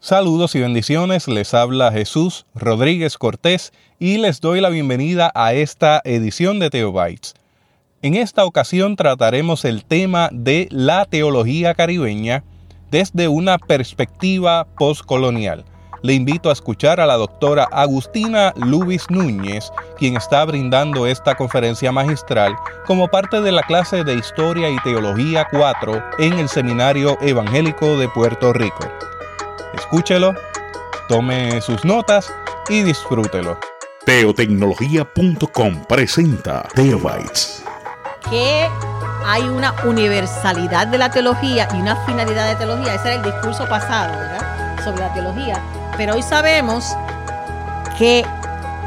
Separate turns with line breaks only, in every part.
Saludos y bendiciones, les habla Jesús Rodríguez Cortés y les doy la bienvenida a esta edición de Teobytes. En esta ocasión trataremos el tema de la teología caribeña desde una perspectiva postcolonial. Le invito a escuchar a la doctora Agustina Lubis Núñez, quien está brindando esta conferencia magistral como parte de la clase de Historia y Teología 4 en el Seminario Evangélico de Puerto Rico. Escúchelo, tome sus notas y disfrútelo.
Teotecnología.com presenta Teobytes.
Que hay una universalidad de la teología y una finalidad de teología. Ese era el discurso pasado, ¿verdad? Sobre la teología. Pero hoy sabemos que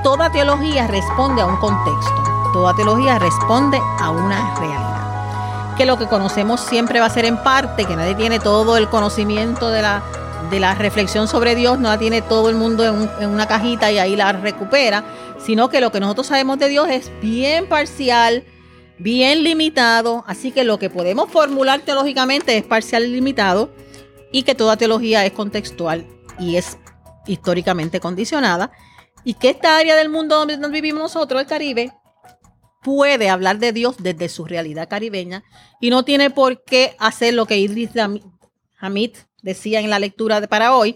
toda teología responde a un contexto. Toda teología responde a una realidad. Que lo que conocemos siempre va a ser en parte, que nadie tiene todo el conocimiento de la de la reflexión sobre Dios no la tiene todo el mundo en, una cajita y ahí la recupera, sino que lo que nosotros sabemos de Dios es bien parcial, bien limitado, así que lo que podemos formular teológicamente es parcial y limitado y que toda teología es contextual y es históricamente condicionada y que esta área del mundo donde vivimos nosotros, el Caribe, puede hablar de Dios desde su realidad caribeña y no tiene por qué hacer lo que Idris Hamid decía en la lectura de para hoy,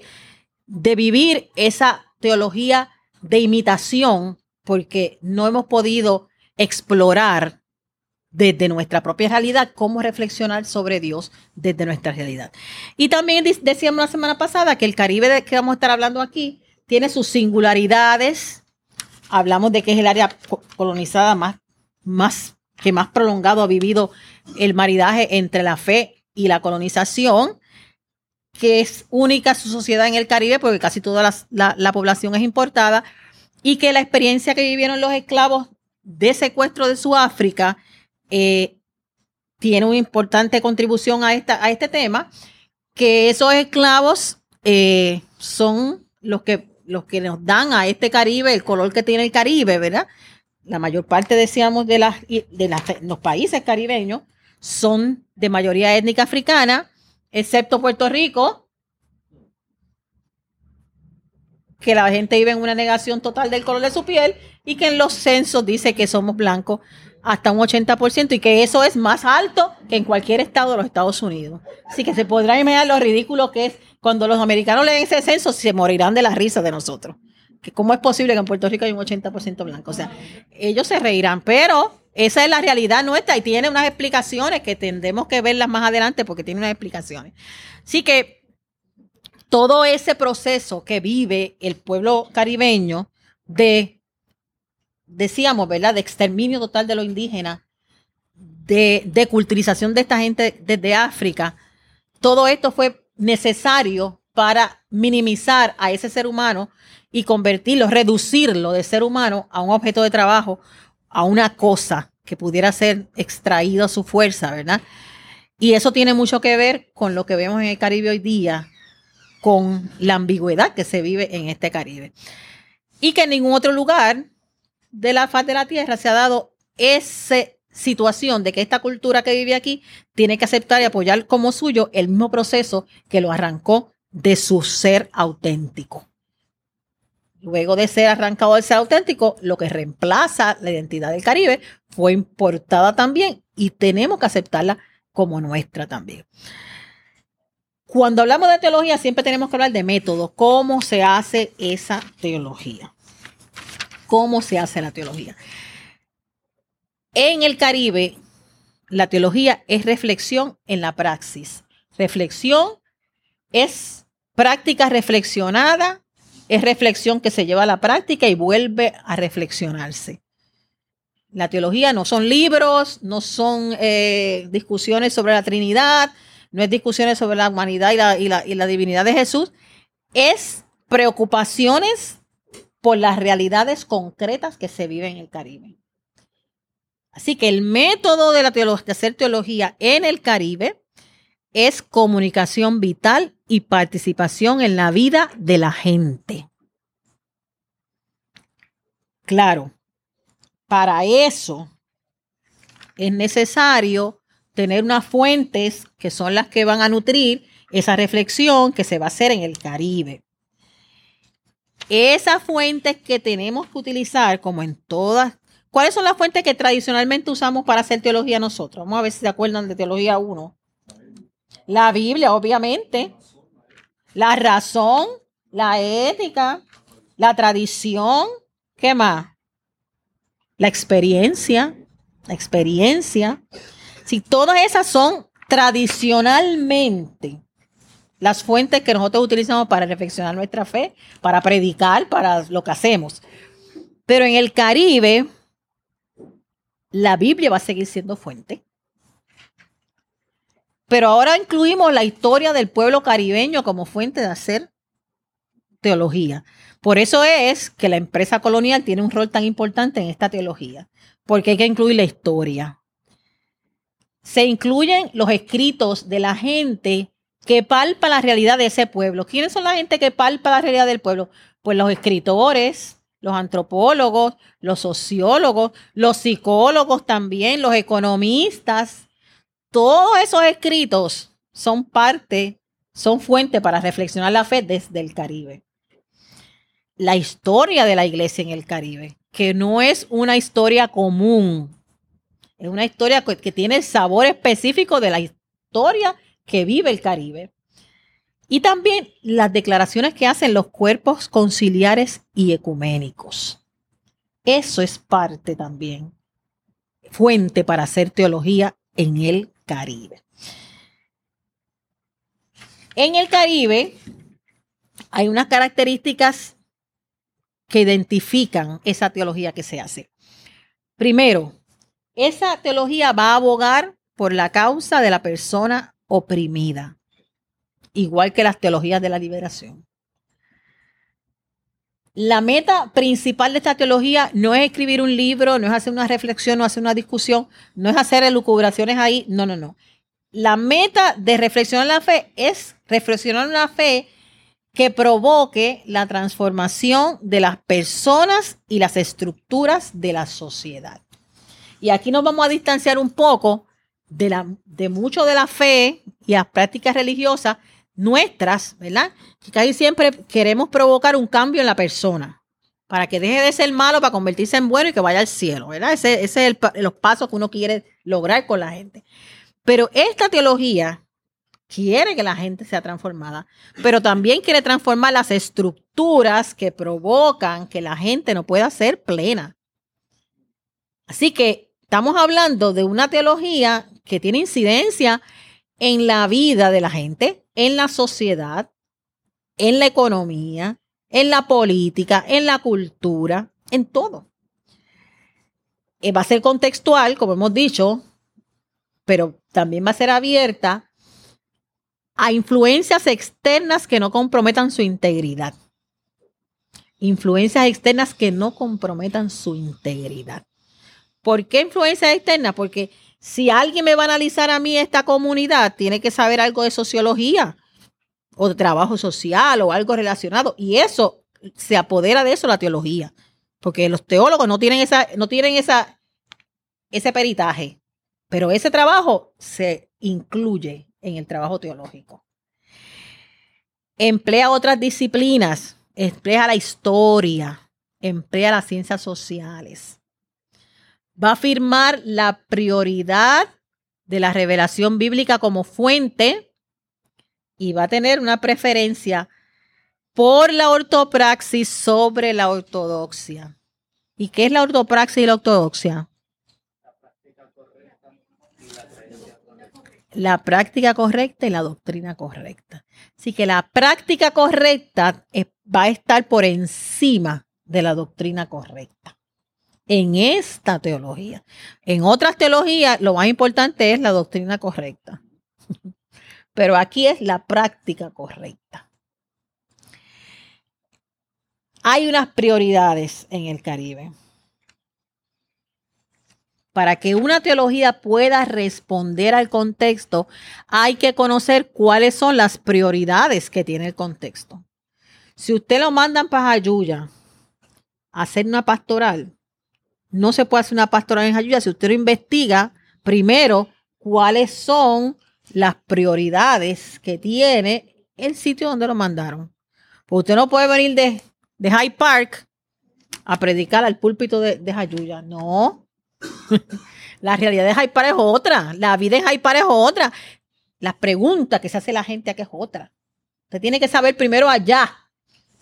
de vivir esa teología de imitación, porque no hemos podido explorar desde nuestra propia realidad cómo reflexionar sobre Dios desde nuestra realidad. Y también decíamos la semana pasada que el Caribe de que vamos a estar hablando aquí tiene sus singularidades. Hablamos de que es el área colonizada más, más que más prolongado ha vivido el maridaje entre la fe y la colonización que es única su sociedad en el Caribe, porque casi toda la, población es importada, y que la experiencia que vivieron los esclavos de secuestro de Sudáfrica eh, tiene una importante contribución a, esta, a este tema, que esos esclavos eh, son los que, los que nos dan a este Caribe el color que tiene el Caribe, ¿verdad? La mayor parte, decíamos, de, las, de los países caribeños son de mayoría étnica africana, excepto Puerto Rico, que la gente vive en una negación total del color de su piel y que en los censos dice que somos blancos hasta un 80% y que eso es más alto que en cualquier estado de los Estados Unidos. Así que se podrá imaginar lo ridículo que es cuando los americanos leen ese censo, se morirán de la risa de nosotros. Que ¿Cómo es posible que en Puerto Rico hay un 80% blanco? O sea, ellos se reirán, pero esa es la realidad nuestra y tiene unas explicaciones que tendremos que verlas más adelante porque tiene unas explicaciones. Así que todo ese proceso que vive el pueblo caribeño de, decíamos, ¿verdad?, de exterminio total de lo indígena, de, de culturización de esta gente desde África, todo esto fue necesario para minimizar a ese ser humano y convertirlo, reducirlo de ser humano a un objeto de trabajo a una cosa que pudiera ser extraído a su fuerza, ¿verdad? Y eso tiene mucho que ver con lo que vemos en el Caribe hoy día, con la ambigüedad que se vive en este Caribe. Y que en ningún otro lugar de la faz de la Tierra se ha dado esa situación de que esta cultura que vive aquí tiene que aceptar y apoyar como suyo el mismo proceso que lo arrancó de su ser auténtico luego de ser arrancado del ser auténtico, lo que reemplaza la identidad del Caribe fue importada también y tenemos que aceptarla como nuestra también. Cuando hablamos de teología siempre tenemos que hablar de método, cómo se hace esa teología. ¿Cómo se hace la teología? En el Caribe, la teología es reflexión en la praxis. Reflexión es práctica reflexionada es reflexión que se lleva a la práctica y vuelve a reflexionarse. La teología no son libros, no son eh, discusiones sobre la Trinidad, no es discusiones sobre la humanidad y la, y la divinidad de Jesús, es preocupaciones por las realidades concretas que se viven en el Caribe. Así que el método de, la de hacer teología en el Caribe es comunicación vital y participación en la vida de la gente. Claro, para eso es necesario tener unas fuentes que son las que van a nutrir esa reflexión que se va a hacer en el Caribe. Esas fuentes que tenemos que utilizar, como en todas, ¿cuáles son las fuentes que tradicionalmente usamos para hacer teología nosotros? Vamos a ver si se acuerdan de teología 1. La Biblia, obviamente. La razón, la ética, la tradición. ¿Qué más? La experiencia. La experiencia. Si todas esas son tradicionalmente las fuentes que nosotros utilizamos para reflexionar nuestra fe, para predicar, para lo que hacemos. Pero en el Caribe, la Biblia va a seguir siendo fuente. Pero ahora incluimos la historia del pueblo caribeño como fuente de hacer teología. Por eso es que la empresa colonial tiene un rol tan importante en esta teología, porque hay que incluir la historia. Se incluyen los escritos de la gente que palpa la realidad de ese pueblo. ¿Quiénes son la gente que palpa la realidad del pueblo? Pues los escritores, los antropólogos, los sociólogos, los psicólogos también, los economistas. Todos esos escritos son parte, son fuente para reflexionar la fe desde el Caribe. La historia de la iglesia en el Caribe, que no es una historia común, es una historia que tiene el sabor específico de la historia que vive el Caribe. Y también las declaraciones que hacen los cuerpos conciliares y ecuménicos. Eso es parte también, fuente para hacer teología en el Caribe. En el Caribe hay unas características que identifican esa teología que se hace. Primero, esa teología va a abogar por la causa de la persona oprimida, igual que las teologías de la liberación. La meta principal de esta teología no es escribir un libro, no es hacer una reflexión, no hacer una discusión, no es hacer elucubraciones ahí, no, no, no. La meta de reflexionar la fe es reflexionar una fe que provoque la transformación de las personas y las estructuras de la sociedad. Y aquí nos vamos a distanciar un poco de, la, de mucho de la fe y las prácticas religiosas nuestras, ¿verdad? Que casi siempre queremos provocar un cambio en la persona para que deje de ser malo, para convertirse en bueno y que vaya al cielo, ¿verdad? Ese, ese es el, los pasos que uno quiere lograr con la gente. Pero esta teología quiere que la gente sea transformada, pero también quiere transformar las estructuras que provocan que la gente no pueda ser plena. Así que estamos hablando de una teología que tiene incidencia en la vida de la gente, en la sociedad, en la economía, en la política, en la cultura, en todo. Eh, va a ser contextual, como hemos dicho, pero también va a ser abierta a influencias externas que no comprometan su integridad. Influencias externas que no comprometan su integridad. ¿Por qué influencias externas? Porque si alguien me va a analizar a mí esta comunidad, tiene que saber algo de sociología o de trabajo social o algo relacionado. Y eso se apodera de eso la teología. Porque los teólogos no tienen esa, no tienen esa, ese peritaje. Pero ese trabajo se incluye en el trabajo teológico. Emplea otras disciplinas, emplea la historia, emplea las ciencias sociales va a afirmar la prioridad de la revelación bíblica como fuente y va a tener una preferencia por la ortopraxis sobre la ortodoxia. ¿Y qué es la ortopraxis y la ortodoxia? La práctica correcta y la doctrina correcta. Así que la práctica correcta va a estar por encima de la doctrina correcta en esta teología. En otras teologías, lo más importante es la doctrina correcta. Pero aquí es la práctica correcta. Hay unas prioridades en el Caribe. Para que una teología pueda responder al contexto, hay que conocer cuáles son las prioridades que tiene el contexto. Si usted lo mandan para Jayuya a hacer una pastoral, no se puede hacer una pastoral en Jayuya si usted lo investiga primero cuáles son las prioridades que tiene el sitio donde lo mandaron. Pues usted no puede venir de, de Hyde Park a predicar al púlpito de, de Jayuya. No. la realidad de Hyde Park es otra. La vida en Hyde Park es otra. Las preguntas que se hace la gente aquí es otra. Usted tiene que saber primero allá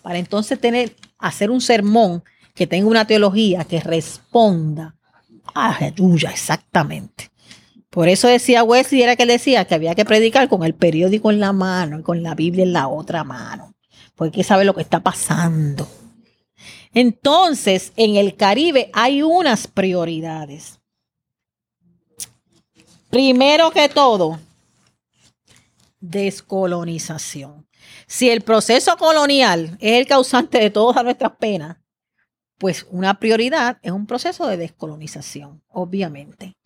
para entonces tener, hacer un sermón que tenga una teología que responda a Jayuya exactamente. Por eso decía Wesley, era que él decía que había que predicar con el periódico en la mano y con la Biblia en la otra mano. Porque saber lo que está pasando. Entonces, en el Caribe hay unas prioridades. Primero que todo, descolonización. Si el proceso colonial es el causante de todas nuestras penas, pues una prioridad es un proceso de descolonización, obviamente.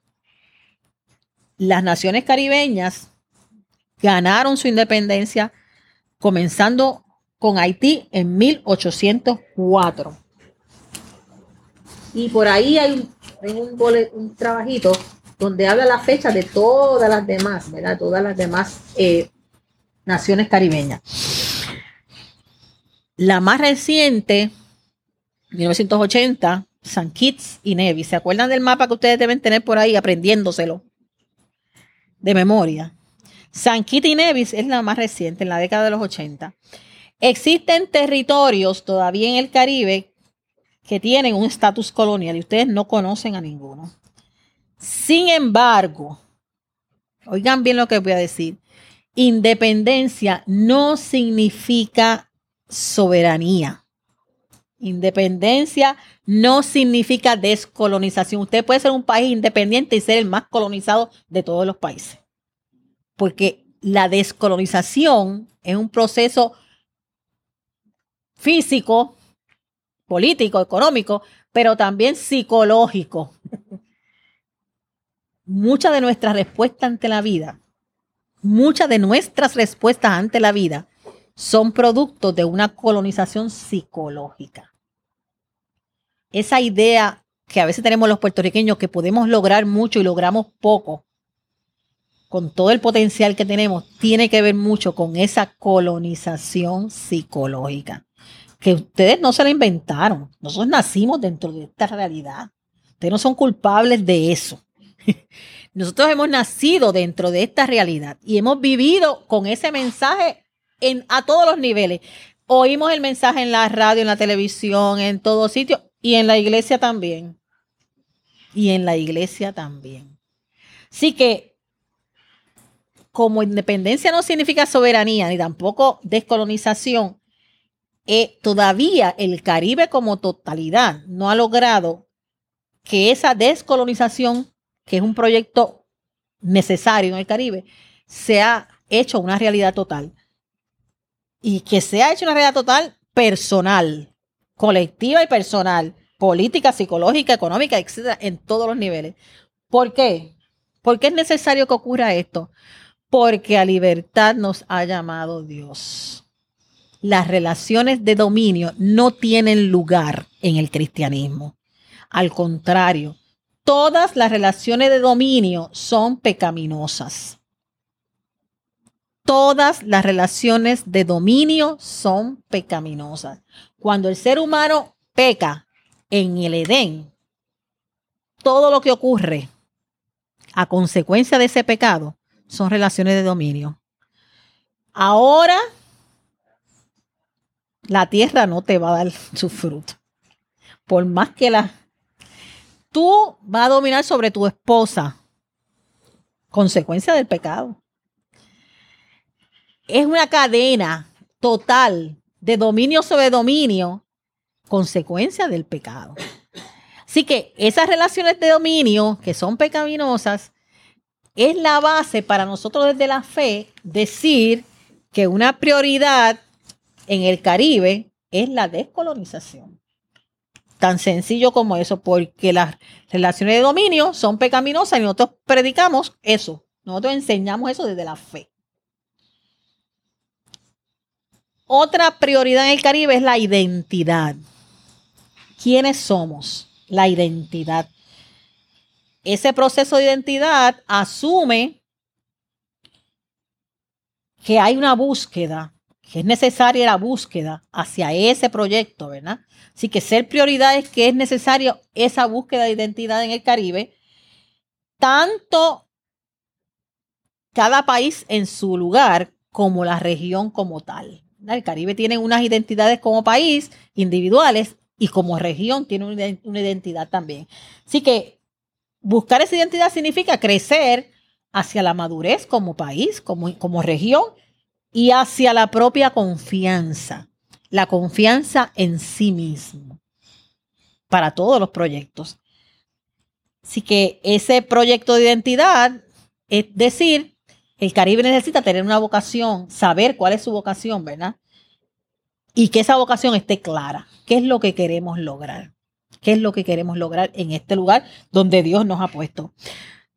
Las naciones caribeñas ganaron su independencia comenzando con Haití en 1804. Y por ahí hay un, trabajito donde habla la fecha de todas las demás, ¿verdad? Todas las demás eh, naciones caribeñas. La más reciente, 1980, San Kitts y Nevis. ¿Se acuerdan del mapa que ustedes deben tener por ahí aprendiéndoselo de memoria? San Kitts y Nevis es la más reciente, en la década de los 80. Existen territorios todavía en el Caribe que tienen un estatus colonial y ustedes no conocen a ninguno. Sin embargo, oigan bien lo que voy a decir, independencia no significa soberanía. Independencia no significa descolonización. Usted puede ser un país independiente y ser el más colonizado de todos los países. Porque la descolonización es un proceso físico, político, económico, pero también psicológico. Muchas de nuestras respuestas ante la vida, muchas de nuestras respuestas ante la vida son productos de una colonización psicológica. Esa idea que a veces tenemos los puertorriqueños que podemos lograr mucho y logramos poco, con todo el potencial que tenemos, tiene que ver mucho con esa colonización psicológica. Que ustedes no se la inventaron. Nosotros nacimos dentro de esta realidad. Ustedes no son culpables de eso. Nosotros hemos nacido dentro de esta realidad y hemos vivido con ese mensaje a todos los niveles. Oímos el mensaje en la radio, en la televisión, en todo sitio y en la iglesia también. Y en la iglesia también. Así que, como independencia no significa soberanía ni tampoco descolonización, eh, todavía el Caribe como totalidad no ha logrado que esa descolonización, que es un proyecto necesario en el Caribe, sea hecho una realidad total y que se ha hecho una realidad total personal, colectiva y personal, política, psicológica, económica, etcétera, en todos los niveles. ¿Por qué? ¿Por qué es necesario que ocurra esto? Porque a libertad nos ha llamado Dios. Las relaciones de dominio no tienen lugar en el cristianismo. Al contrario, todas las relaciones de dominio son pecaminosas todas las relaciones de dominio son pecaminosas. Cuando el ser humano peca en el Edén, todo lo que ocurre a consecuencia de ese pecado son relaciones de dominio. Ahora la tierra no te va a dar su fruto. Por más que la... Tú vas a dominar sobre tu esposa, consecuencia del pecado es una cadena total de dominio sobre dominio, consecuencia del pecado. Así que esas relaciones de dominio que son pecaminosas es la base para nosotros desde la fe decir que una prioridad en el Caribe es la descolonización. Tan sencillo como eso, porque las relaciones de dominio son pecaminosas y nosotros predicamos eso. Nosotros enseñamos eso desde la fe. Otra prioridad en el Caribe es la identidad. ¿Quiénes somos? La identidad. Ese proceso de identidad asume que hay una búsqueda, que es necesaria la búsqueda hacia ese proyecto, ¿verdad? Así que ser prioridad es que es necesario esa búsqueda de identidad en el Caribe, tanto cada país en su lugar como la región como tal. El Caribe tiene unas identidades como país individuales y como región tiene una identidad también. Así que buscar esa identidad significa crecer hacia la madurez como país, como, como región y hacia la propia confianza, la confianza en sí mismo para todos los proyectos. Así que ese proyecto de identidad, es decir, el Caribe necesita tener una vocación, saber cuál es su vocación, ¿verdad? Y que esa vocación esté clara. ¿Qué es lo que queremos lograr? ¿Qué es lo que queremos lograr en este lugar donde Dios nos ha puesto?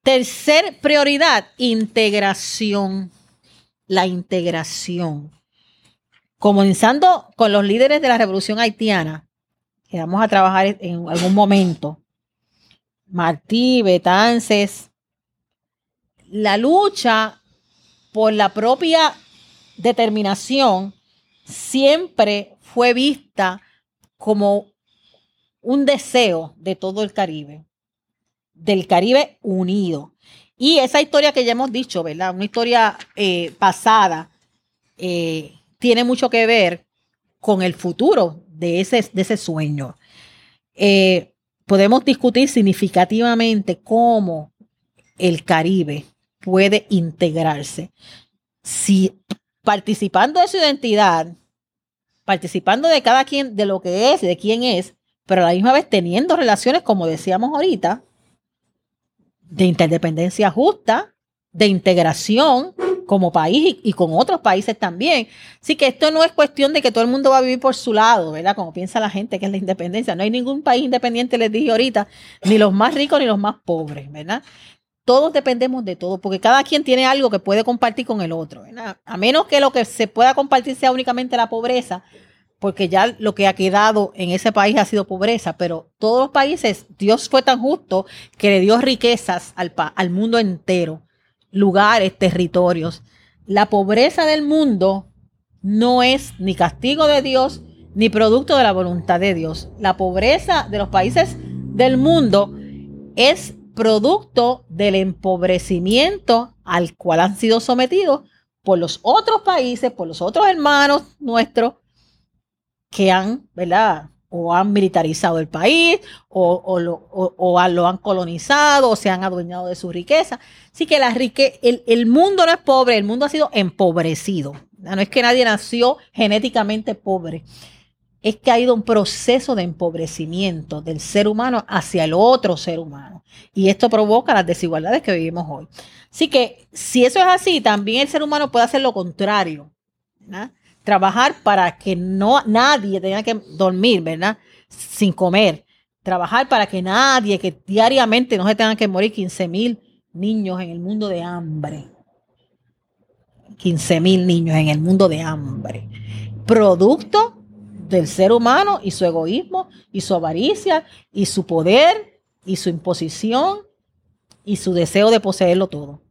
Tercer prioridad, integración. La integración. Comenzando con los líderes de la revolución haitiana, que vamos a trabajar en algún momento. Martí, Betances. La lucha por la propia determinación siempre fue vista como un deseo de todo el Caribe del Caribe unido. Y esa historia que ya hemos dicho, ¿verdad? Una historia eh, pasada, eh, tiene mucho que ver con el futuro de ese, de ese sueño. Eh, podemos discutir significativamente cómo el Caribe puede integrarse. Si participando de su identidad, participando de cada quien, de lo que es, de quién es, pero a la misma vez teniendo relaciones, como decíamos ahorita, de interdependencia justa, de integración como país y, con otros países también. Así que esto no es cuestión de que todo el mundo va a vivir por su lado, ¿verdad? Como piensa la gente que es la independencia. No hay ningún país independiente, les dije ahorita, ni los más ricos ni los más pobres, ¿verdad? Todos dependemos de todo, porque cada quien tiene algo que puede compartir con el otro. A menos que lo que se pueda compartir sea únicamente la pobreza, porque ya lo que ha quedado en ese país ha sido pobreza, pero todos los países, Dios fue tan justo que le dio riquezas al mundo entero, lugares, territorios. La pobreza del mundo no es ni castigo de Dios ni producto de la voluntad de Dios. La pobreza de los países del mundo es producto del empobrecimiento al cual han sido sometidos por los otros países, por los otros hermanos nuestros, que han, ¿verdad? O han militarizado el país, o, lo, han colonizado, o se han adueñado de su riqueza. Así que la rique el, el, mundo no es pobre, el mundo ha sido empobrecido. No es que nadie nació genéticamente pobre, es que ha ido un proceso de empobrecimiento del ser humano hacia el otro ser humano. Y esto provoca las desigualdades que vivimos hoy. Así que si eso es así, también el ser humano puede hacer lo contrario. ¿verdad? trabajar para que no nadie tenga que dormir, ¿verdad? Sin comer. Trabajar para que nadie, que diariamente no se tengan que morir 15 mil niños en el mundo de hambre. 15 mil niños en el mundo de hambre. Producto del ser humano y su egoísmo y su avaricia y su poder y su imposición y su deseo de poseerlo todo.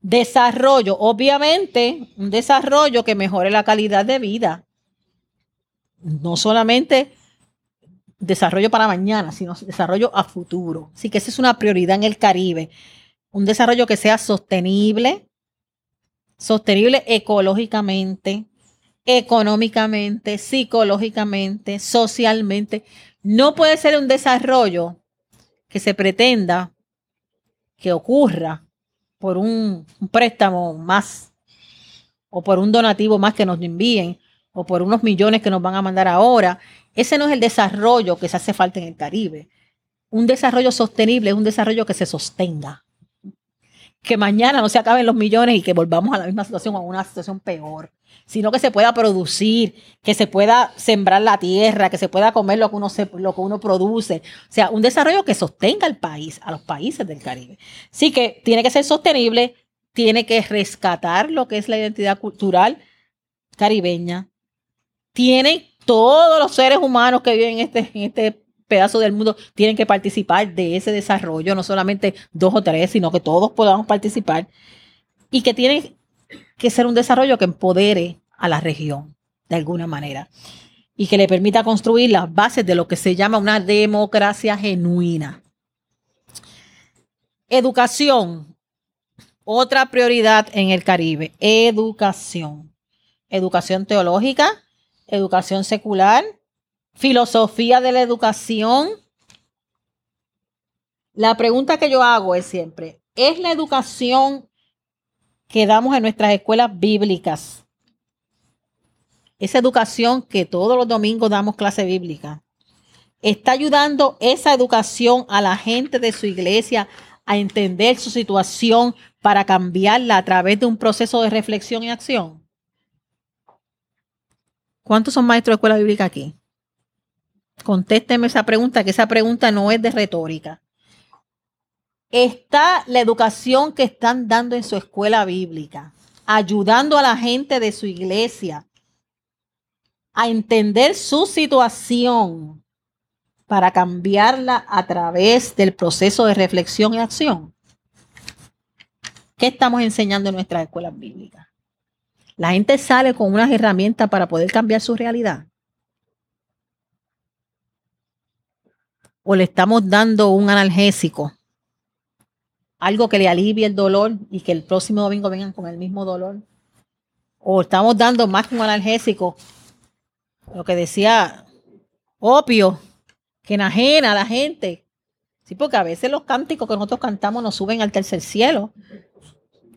Desarrollo, obviamente, un desarrollo que mejore la calidad de vida. No solamente desarrollo para mañana, sino desarrollo a futuro. Así que esa es una prioridad en el Caribe. Un desarrollo que sea sostenible, sostenible ecológicamente, económicamente, psicológicamente, socialmente. No puede ser un desarrollo que se pretenda que ocurra por un, préstamo más o por un donativo más que nos envíen o por unos millones que nos van a mandar ahora. Ese no es el desarrollo que se hace falta en el Caribe. Un desarrollo sostenible es un desarrollo que se sostenga. Que mañana no se acaben los millones y que volvamos a la misma situación o a una situación peor sino que se pueda producir, que se pueda sembrar la tierra, que se pueda comer lo que uno, lo que uno produce. O sea, un desarrollo que sostenga al país, a los países del Caribe. Sí que tiene que ser sostenible, tiene que rescatar lo que es la identidad cultural caribeña. Tienen todos los seres humanos que viven en este, en este pedazo del mundo tienen que participar de ese desarrollo, no solamente dos o tres, sino que todos podamos participar y que tienen que ser un desarrollo que empodere a la región de alguna manera y que le permita construir las bases de lo que se llama una democracia genuina. Educación, otra prioridad en el Caribe, educación. Educación teológica, educación secular, filosofía de la educación. La pregunta que yo hago es siempre, ¿es la educación que damos en nuestras escuelas bíblicas esa educación que todos los domingos damos clase bíblica, está ayudando esa educación a la gente de su iglesia a entender su situación para cambiarla a través de un proceso de reflexión y acción? ¿Cuántos son maestros de escuela bíblica aquí? Contésteme esa pregunta, que esa pregunta no es de retórica. ¿Está la educación que están dando en su escuela bíblica ayudando a la gente de su iglesia a entender su situación para cambiarla a través del proceso de reflexión y acción. ¿Qué estamos enseñando en nuestras escuelas bíblicas? La gente sale con unas herramientas para poder cambiar su realidad. O le estamos dando un analgésico, algo que le alivie el dolor y que el próximo domingo vengan con el mismo dolor. O estamos dando más que un analgésico, lo que decía opio, que enajena a la gente. Sí, porque a veces los cánticos que nosotros cantamos nos suben al tercer cielo.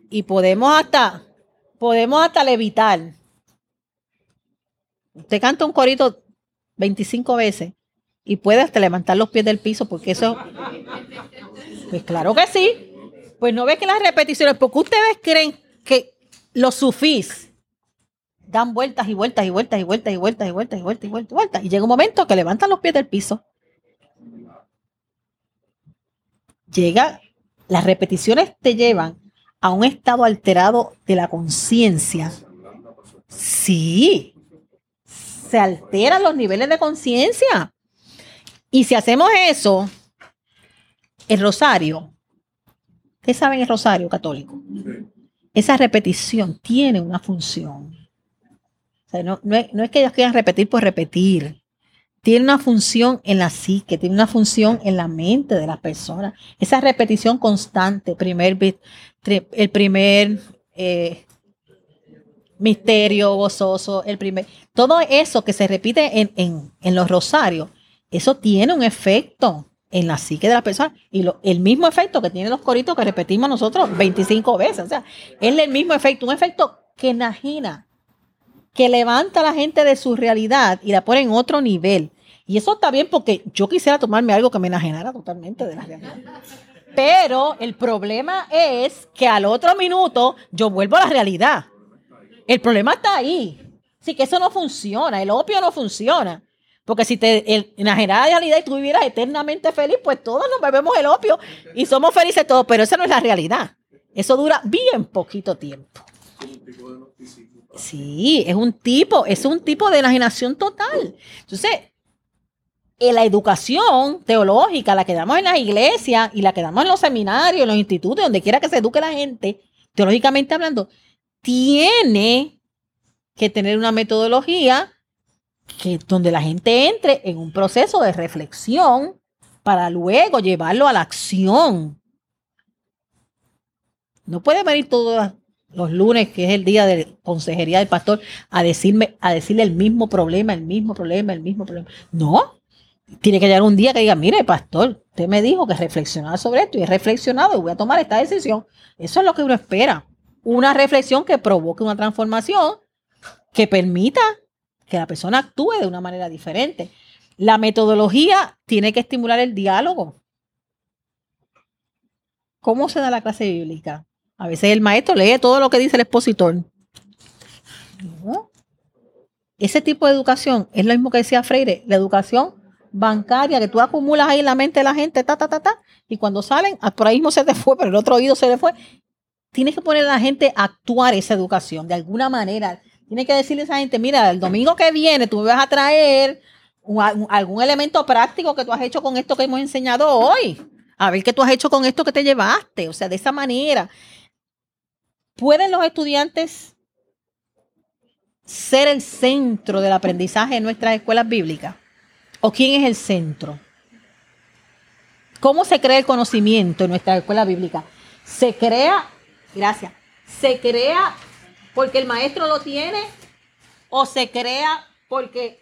Y podemos hasta, podemos hasta levitar. Usted canta un corito 25 veces y puede hasta levantar los pies del piso porque eso... Pues claro que sí. Pues no ve que las repeticiones, porque ustedes creen que los sufís dan vueltas y vueltas y vueltas y vueltas y vueltas y vueltas y vueltas y vueltas y vueltas. Y llega un momento que levantan los pies del piso. Llega, las repeticiones te llevan a un estado alterado de la conciencia. Sí, se alteran los niveles de conciencia. Y si hacemos eso, el rosario, ¿qué saben el rosario católico? Esa repetición tiene una función no, es, que ellos quieran repetir por repetir. Tiene una función en la psique, tiene una función en la mente de las personas. Esa repetición constante, primer, el primer eh, misterio gozoso, el primer, todo eso que se repite en, los rosarios, eso tiene un efecto en la psique de la persona y el mismo efecto que tienen los coritos que repetimos nosotros 25 veces. O sea, es el mismo efecto, un efecto que enajina, que levanta a la gente de su realidad y la pone en otro nivel. Y eso está bien porque yo quisiera tomarme algo que me enajenara totalmente de la realidad. Pero el problema es que al otro minuto yo vuelvo a la realidad. El problema está ahí. Sí, que eso no funciona. El opio no funciona. Porque si te enajenara de realidad y tú vivieras eternamente feliz, pues todos nos bebemos el opio y somos felices todos. Pero esa no es la realidad. Eso dura bien poquito tiempo. Sí, es un tipo, es un tipo de enajenación total. Entonces, en la educación teológica, la que damos en las iglesias y la que damos en los seminarios, en los institutos, donde quiera que se eduque la gente, teológicamente hablando, tiene que tener una metodología que donde la gente entre en un proceso de reflexión para luego llevarlo a la acción. No puede venir todo los lunes, que es el día de consejería del pastor, a decirme, a decirle el mismo problema, el mismo problema, el mismo problema. No, tiene que llegar un día que diga, mire, pastor, usted me dijo que reflexionara sobre esto y he reflexionado y voy a tomar esta decisión. Eso es lo que uno espera. Una reflexión que provoque una transformación que permita que la persona actúe de una manera diferente. La metodología tiene que estimular el diálogo. ¿Cómo se da la clase bíblica? A veces el maestro lee todo lo que dice el expositor. Ese tipo de educación es lo mismo que decía Freire, la educación bancaria que tú acumulas ahí en la mente de la gente, ta, ta, ta, ta, y cuando salen, ah, por ahí mismo se te fue, pero el otro oído se le fue. Tienes que poner a la gente a actuar esa educación de alguna manera. Tienes que decirle a esa gente, mira, el domingo que viene tú me vas a traer algún elemento práctico que tú has hecho con esto que hemos enseñado hoy. A ver qué tú has hecho con esto que te llevaste. O sea, de esa manera. ¿Pueden los estudiantes ser el centro del aprendizaje en nuestras escuelas bíblicas? ¿O quién es el centro? ¿Cómo se crea el conocimiento en nuestra escuela bíblica? Se crea, gracias, se crea porque el maestro lo tiene o se crea porque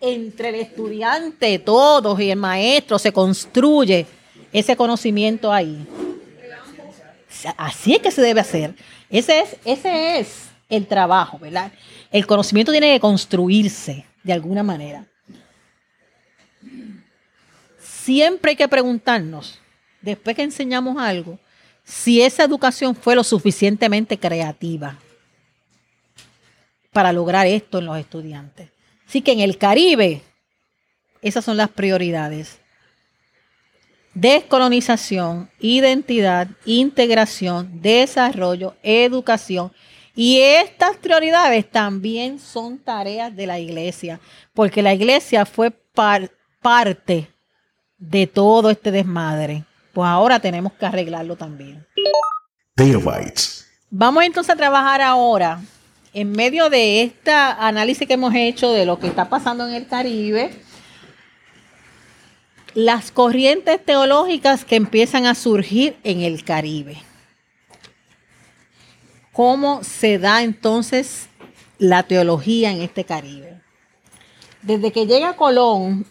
entre el estudiante, todos y el maestro se construye ese conocimiento ahí. Así es que se debe hacer. Ese es, ese es el trabajo, ¿verdad? El conocimiento tiene que construirse de alguna manera. Siempre hay que preguntarnos, después que enseñamos algo, si esa educación fue lo suficientemente creativa para lograr esto en los estudiantes. Así que en el Caribe, esas son las prioridades. Descolonización, identidad, integración, desarrollo, educación. Y estas prioridades también son tareas de la iglesia, porque la iglesia fue parte de todo este desmadre. Pues ahora tenemos que arreglarlo también. Vamos entonces a trabajar ahora en medio de este análisis que hemos hecho de lo que está pasando en el Caribe, las corrientes teológicas que empiezan a surgir en el Caribe. ¿Cómo se da entonces la teología en este Caribe? Desde que llega Colón,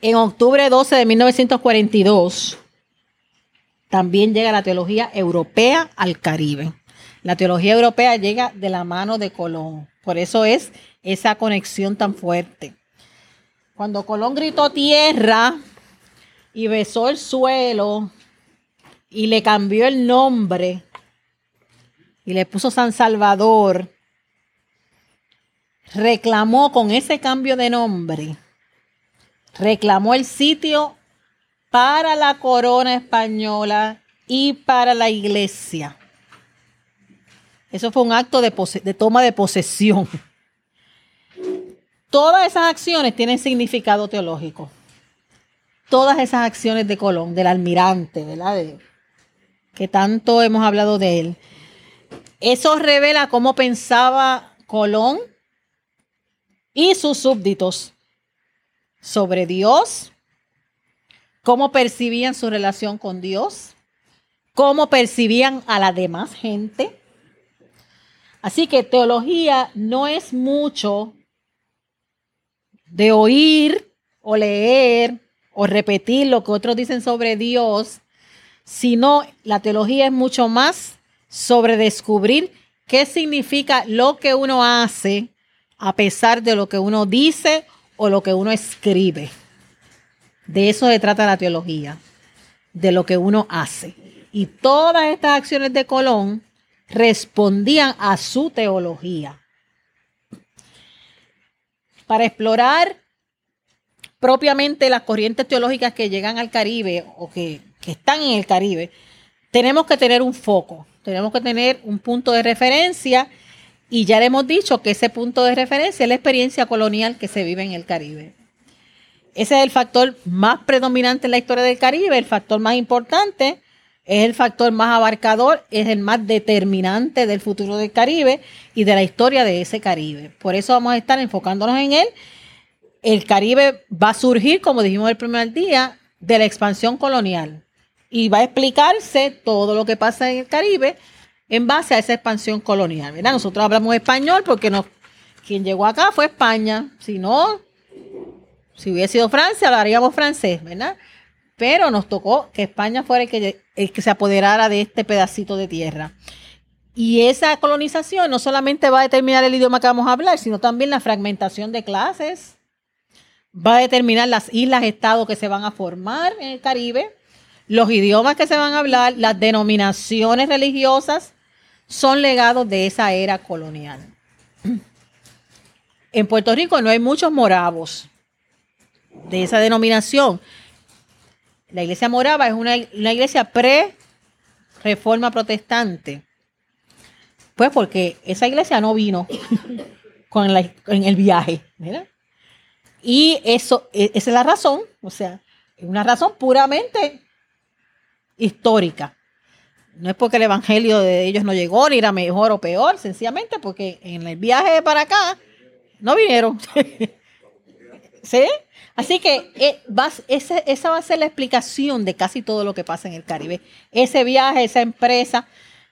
en octubre 12 de 1942, también llega la teología europea al Caribe. La teología europea llega de la mano de Colón. Por eso es esa conexión tan fuerte. Cuando Colón gritó tierra y besó el suelo y le cambió el nombre y le puso San Salvador, reclamó con ese cambio de nombre, reclamó el sitio para la corona española y para la iglesia. Eso fue un acto de, toma de posesión. Todas esas acciones tienen significado teológico. Todas esas acciones de Colón, del almirante, ¿verdad? que tanto hemos hablado de él. Eso revela cómo pensaba Colón y sus súbditos sobre Dios, cómo percibían su relación con Dios, cómo percibían a la demás gente Así que teología no es mucho de oír o leer o repetir lo que otros dicen sobre Dios, sino la teología es mucho más sobre descubrir qué significa lo que uno hace a pesar de lo que uno dice o lo que uno escribe. De eso se trata la teología, de lo que uno hace. Y todas estas acciones de Colón respondían a su teología. Para explorar propiamente las corrientes teológicas que llegan al Caribe o que, están en el Caribe, tenemos que tener un foco, tenemos que tener un punto de referencia y ya le hemos dicho que ese punto de referencia es la experiencia colonial que se vive en el Caribe. Ese es el factor más predominante en la historia del Caribe, el factor más importante, es el factor más abarcador, es el más determinante del futuro del Caribe y de la historia de ese Caribe. Por eso vamos a estar enfocándonos en él. El Caribe va a surgir, como dijimos el primer día, de la expansión colonial y va a explicarse todo lo que pasa en el Caribe en base a esa expansión colonial. Nosotros hablamos español porque quien llegó acá fue España. Si no, si hubiera sido Francia, hablaríamos francés, ¿verdad? Pero nos tocó que España fuera el que, el que se apoderara de este pedacito de tierra. Y esa colonización no solamente va a determinar el idioma que vamos a hablar, sino también la fragmentación de clases, va a determinar las islas-estados que se van a formar en el Caribe, los idiomas que se van a hablar, las denominaciones religiosas, son legados de esa era colonial. En Puerto Rico no hay muchos moravos de esa denominación, la iglesia morava es una, iglesia pre-reforma protestante. Pues porque esa iglesia no vino con en el viaje. Y eso, e, esa es la razón, o sea, es una razón puramente histórica. no es porque el evangelio de ellos no llegó, ni era mejor o peor, sencillamente porque en el viaje para acá no vinieron. ¿Sí? Así que eh, esa va a ser la explicación de casi todo lo que pasa en el Caribe. Ese viaje, esa empresa,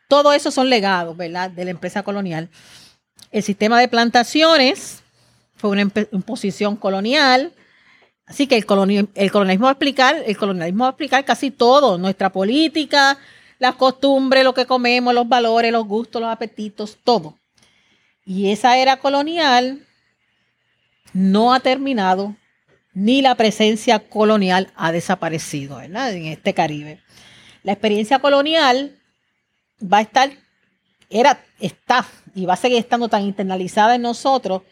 todo eso son legados, ¿verdad? De la empresa colonial. El sistema de plantaciones fue una imposición colonial. Así que el, el colonialismo va a explicar, el colonialismo va a explicar casi todo, nuestra política, las costumbres, lo que comemos, los valores, los gustos, los apetitos, todo. Y esa era colonial no ha terminado ni la presencia colonial ha desaparecido en este Caribe. La experiencia colonial va a estar, era, está y va a seguir estando tan internalizada en nosotros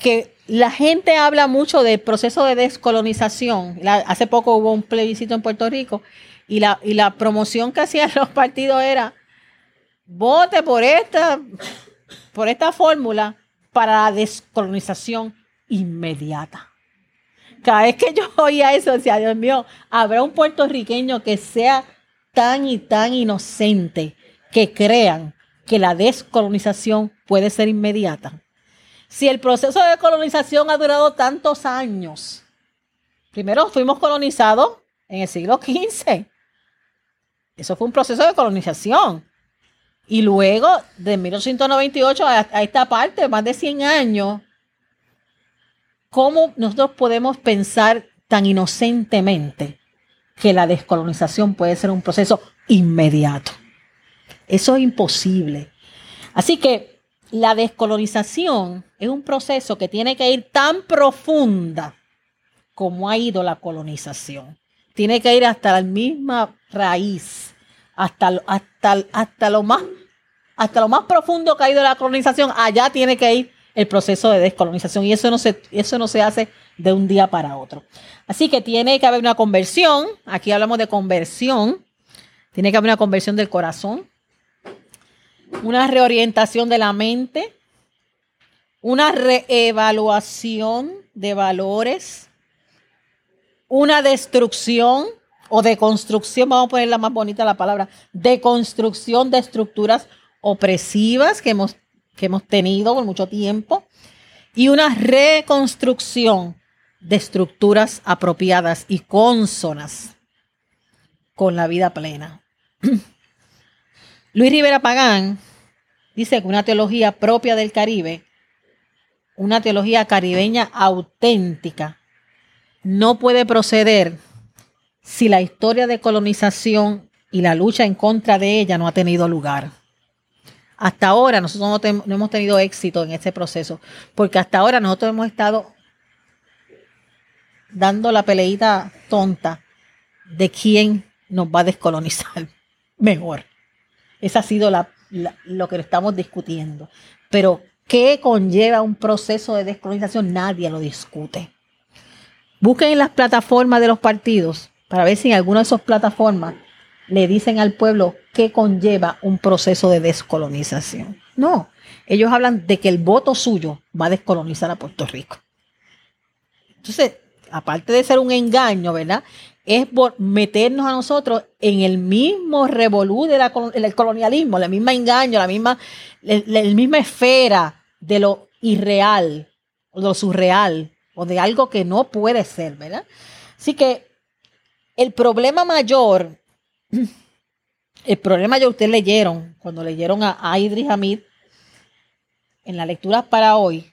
que la gente habla mucho del proceso de descolonización. hace poco hubo un plebiscito en Puerto Rico y la, y la promoción que hacían los partidos era vote por esta, por esta fórmula para la descolonización inmediata. Cada vez que yo oía eso, decía, Dios mío, habrá un puertorriqueño que sea tan y tan inocente que crean que la descolonización puede ser inmediata. Si el proceso de colonización ha durado tantos años, primero fuimos colonizados en el siglo XV. Eso fue un proceso de colonización. Y luego, de 1898 a, esta parte, más de 100 años, ¿cómo nosotros podemos pensar tan inocentemente que la descolonización puede ser un proceso inmediato? Eso es imposible. Así que la descolonización es un proceso que tiene que ir tan profunda como ha ido la colonización. Tiene que ir hasta la misma raíz hasta, hasta, hasta, lo más, hasta lo más profundo que ha ido la colonización, allá tiene que ir el proceso de descolonización. Y eso no se, eso no se hace de un día para otro. Así que tiene que haber una conversión, aquí hablamos de conversión, tiene que haber una conversión del corazón, una reorientación de la mente, una reevaluación de valores, una destrucción o de construcción, vamos a poner la más bonita la palabra, de construcción de estructuras opresivas que hemos, que hemos tenido por mucho tiempo y una reconstrucción de estructuras apropiadas y consonas con la vida plena. Luis Rivera Pagán dice que una teología propia del Caribe, una teología caribeña auténtica, no puede proceder si la historia de colonización y la lucha en contra de ella no ha tenido lugar. Hasta ahora nosotros no, hemos tenido éxito en este proceso, porque hasta ahora nosotros hemos estado dando la peleita tonta de quién nos va a descolonizar mejor. Esa ha sido lo que estamos discutiendo. Pero, ¿qué conlleva un proceso de descolonización? Nadie lo discute. Busquen en las plataformas de los partidos para ver si en alguna de esas plataformas le dicen al pueblo qué conlleva un proceso de descolonización. No, ellos hablan de que el voto suyo va a descolonizar a Puerto Rico. Entonces, aparte de ser un engaño, ¿verdad? Es meternos a nosotros en el mismo revolú del colonialismo, la misma engaño, la misma, la misma esfera de lo irreal, o de lo surreal, o de algo que no puede ser, ¿verdad? Así que el problema mayor, el problema mayor, ustedes leyeron, cuando leyeron a, a Idris Hamid en la lectura para hoy,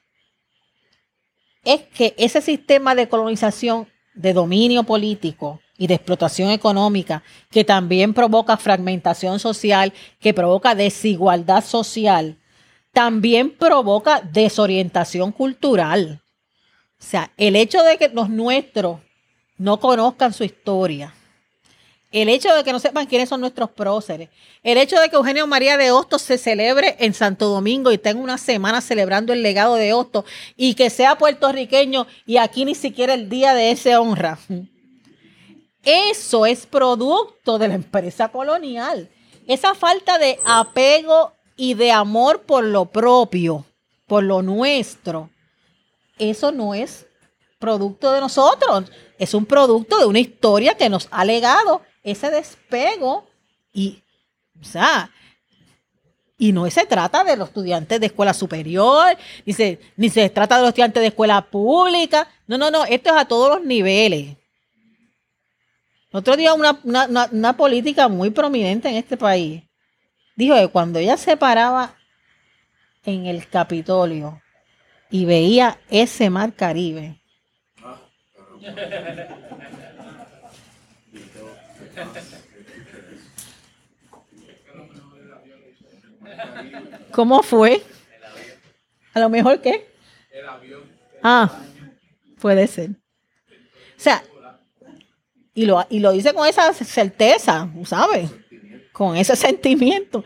es que ese sistema de colonización, de dominio político y de explotación económica, que también provoca fragmentación social, que provoca desigualdad social, también provoca desorientación cultural. O sea, el hecho de que los nuestros no conozcan su historia. El hecho de que no sepan quiénes son nuestros próceres. El hecho de que Eugenio María de Hostos se celebre en Santo Domingo y tenga una semana celebrando el legado de Hostos y que sea puertorriqueño y aquí ni siquiera el día de ese honra. Eso es producto de la empresa colonial. Esa falta de apego y de amor por lo propio, por lo nuestro, eso no es producto de nosotros es un producto de una historia que nos ha legado ese despego Y, o sea, y no se trata de los estudiantes de escuela superior, ni se, ni se trata de los estudiantes de escuela pública. No, no, no, esto es a todos los niveles. Otro día una, una, una política muy prominente en este país dijo que cuando ella se paraba en el Capitolio y veía ese mar Caribe, ¿Cómo fue? A lo mejor qué? Ah, puede ser. O sea, y lo, y lo dice con esa certeza, ¿sabes? Con ese sentimiento.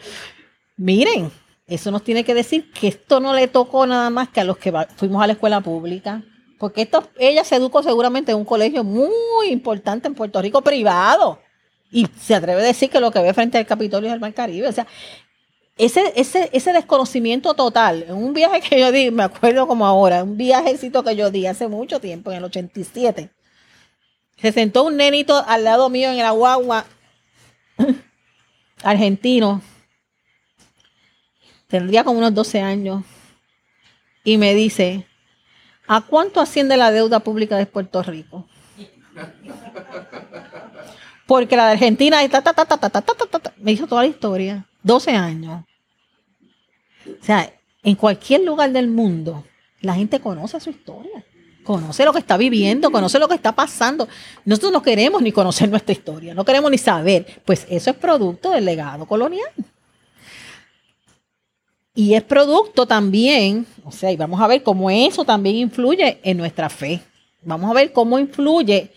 Miren, eso nos tiene que decir que esto no le tocó nada más que a los que fuimos a la escuela pública. Porque esto, ella se educó seguramente en un colegio muy importante en Puerto Rico, privado. Y se atreve a decir que lo que ve frente al Capitolio es el Mar Caribe. O sea, ese, ese, ese desconocimiento total, un viaje que yo di, me acuerdo como ahora, un viajecito que yo di hace mucho tiempo, en el 87, se sentó un nenito al lado mío en el aguagua, argentino, tendría como unos 12 años, y me dice, ¿a cuánto asciende la deuda pública de Puerto Rico? Porque la de Argentina, me hizo toda la historia. 12 años. O sea, en cualquier lugar del mundo, la gente conoce su historia, conoce lo que está viviendo, conoce lo que está pasando. Nosotros no queremos ni conocer nuestra historia, no queremos ni saber. Pues eso es producto del legado colonial. Y es producto también, o sea, y vamos a ver cómo eso también influye en nuestra fe. Vamos a ver cómo influye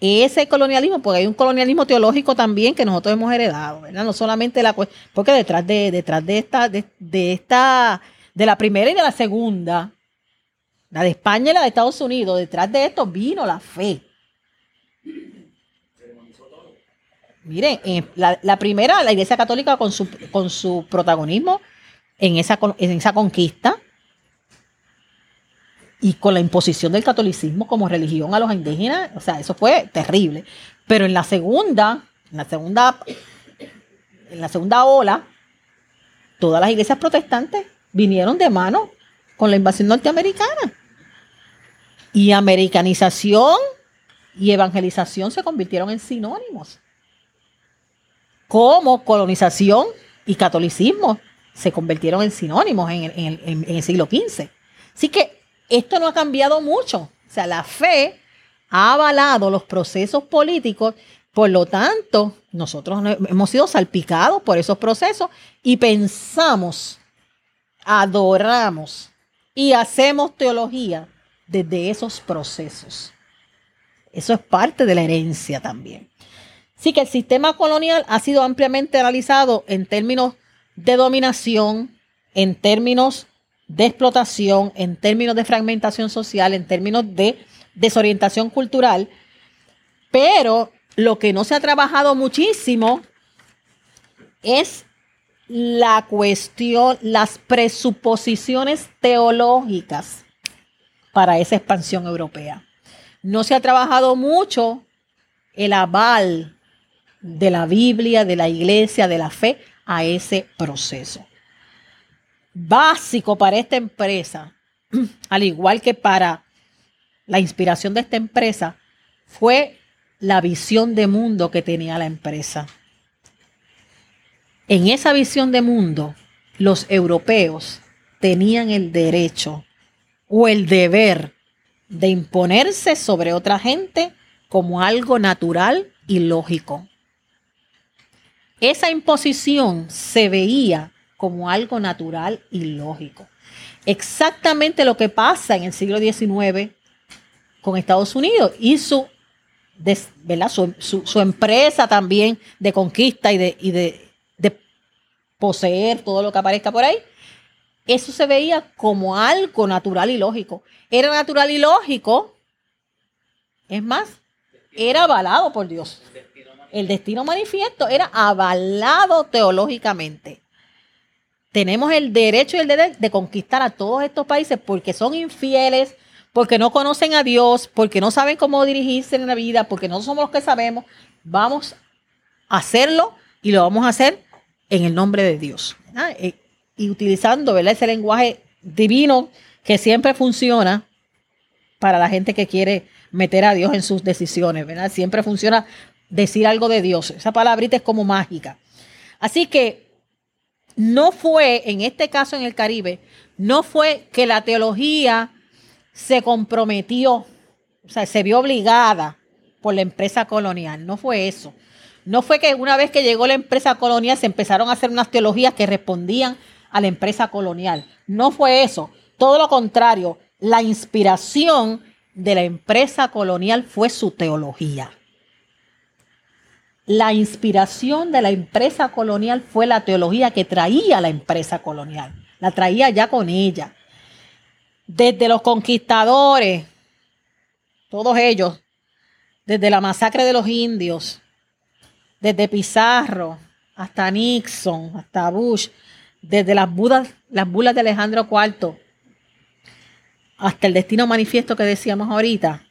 ese colonialismo, porque hay un colonialismo teológico también que nosotros hemos heredado, ¿verdad? No solamente la porque detrás de, detrás de esta, de, esta, de la primera y de la segunda, la de España y la de Estados Unidos, detrás de esto vino la fe. Miren, la, la, primera, la Iglesia Católica con su, con su protagonismo en esa, en esa conquista, y con la imposición del catolicismo como religión a los indígenas, o sea, eso fue terrible. Pero en la segunda, en la segunda, en la segunda ola, todas las iglesias protestantes vinieron de mano con la invasión norteamericana. Y americanización y evangelización se convirtieron en sinónimos. Como colonización y catolicismo se convirtieron en sinónimos en el, en el siglo XV. Así que esto no ha cambiado mucho. O sea, la fe ha avalado los procesos políticos, por lo tanto, nosotros hemos sido salpicados por esos procesos y pensamos, adoramos y hacemos teología desde esos procesos. Eso es parte de la herencia también. Sí que el sistema colonial ha sido ampliamente analizado en términos de dominación, en términos de explotación, en términos de fragmentación social, en términos de desorientación cultural, pero lo que no se ha trabajado muchísimo es la cuestión, las presuposiciones teológicas para esa expansión europea. No se ha trabajado mucho el aval de la Biblia, de la iglesia, de la fe a ese proceso básico para esta empresa, al igual que para la inspiración de esta empresa, fue la visión de mundo que tenía la empresa. En esa visión de mundo, los europeos tenían el derecho o el deber de imponerse sobre otra gente como algo natural y lógico. Esa imposición se veía como algo natural y lógico. Exactamente lo que pasa en el siglo XIX con Estados Unidos y su, su, empresa también de conquista y, de, de, de poseer todo lo que aparezca por ahí. Eso se veía como algo natural y lógico. Era natural y lógico. Es más, era avalado por Dios. El destino manifiesto era avalado teológicamente tenemos el derecho y el deber de conquistar a todos estos países porque son infieles, porque no conocen a Dios, porque no saben cómo dirigirse en la vida, porque no somos los que sabemos. Vamos a hacerlo y lo vamos a hacer en el nombre de Dios. Eh, y utilizando ¿verdad? ese lenguaje divino que siempre funciona para la gente que quiere meter a Dios en sus decisiones, ¿verdad? Siempre funciona decir algo de Dios. Esa palabrita es como mágica. Así que no fue, en este caso en el Caribe, no fue que la teología se comprometió, o sea, se vio obligada por la empresa colonial. No fue eso. No fue que una vez que llegó la empresa colonial se empezaron a hacer unas teologías que respondían a la empresa colonial. No fue eso. Todo lo contrario, la inspiración de la empresa colonial fue su teología. La inspiración de la empresa colonial fue la teología que traía la empresa colonial. La traía ya con ella. Desde los conquistadores, todos ellos, desde la masacre de los indios, desde Pizarro hasta Nixon, hasta Bush, desde las, las bulas de Alejandro IV hasta el destino manifiesto que decíamos ahorita,